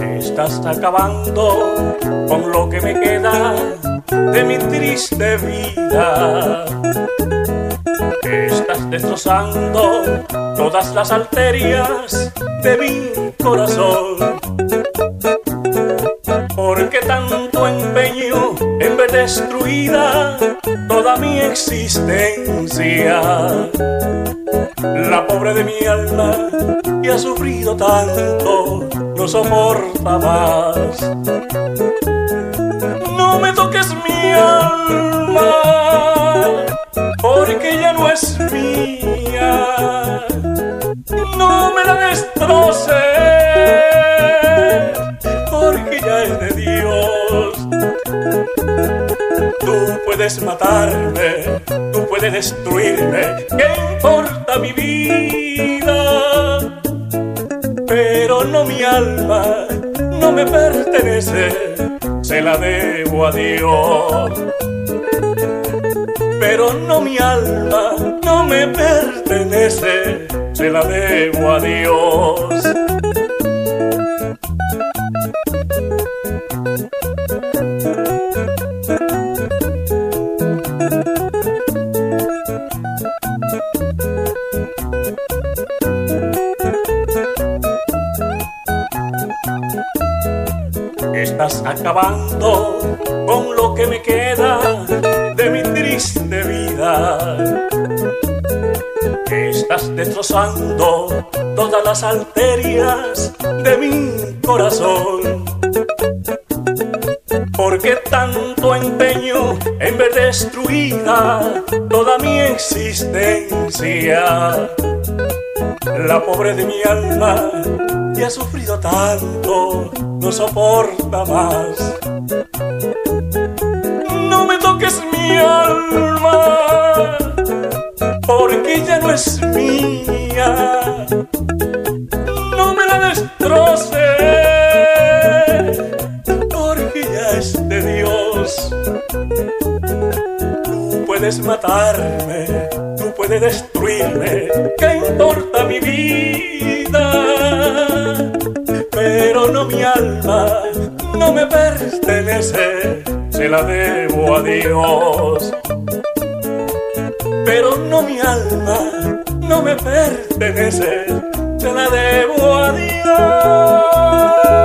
Estás acabando con lo que me queda de mi triste vida. Estás destrozando todas las arterias de mi corazón. Porque tanto empeño en ver destruida toda mi existencia. La pobre de mi alma que ha sufrido tanto no soporta más. No me toques mi alma, me la destroces, porque ya es de Dios. Tú puedes matarme, tú puedes destruirme, ¿qué importa mi vida? Pero no mi alma, no me pertenece, se la debo a Dios. Pero no mi alma, no me pertenece, se la debo a Dios. Estás acabando con lo que me queda Estás destrozando todas las arterias de mi corazón. Porque tanto empeño en ver destruida toda mi existencia. La pobre de mi alma que ha sufrido tanto no soporta más. No me toques mi alma, porque ya no es mía. No me la destroces, porque ya es de Dios. Tú puedes matarme, tú puedes destruirme, ¿qué importa mi vida? Pero no mi alma, no me pertenece, se la debo a Dios pero no mi alma, no me pertenece, te la debo a Dios.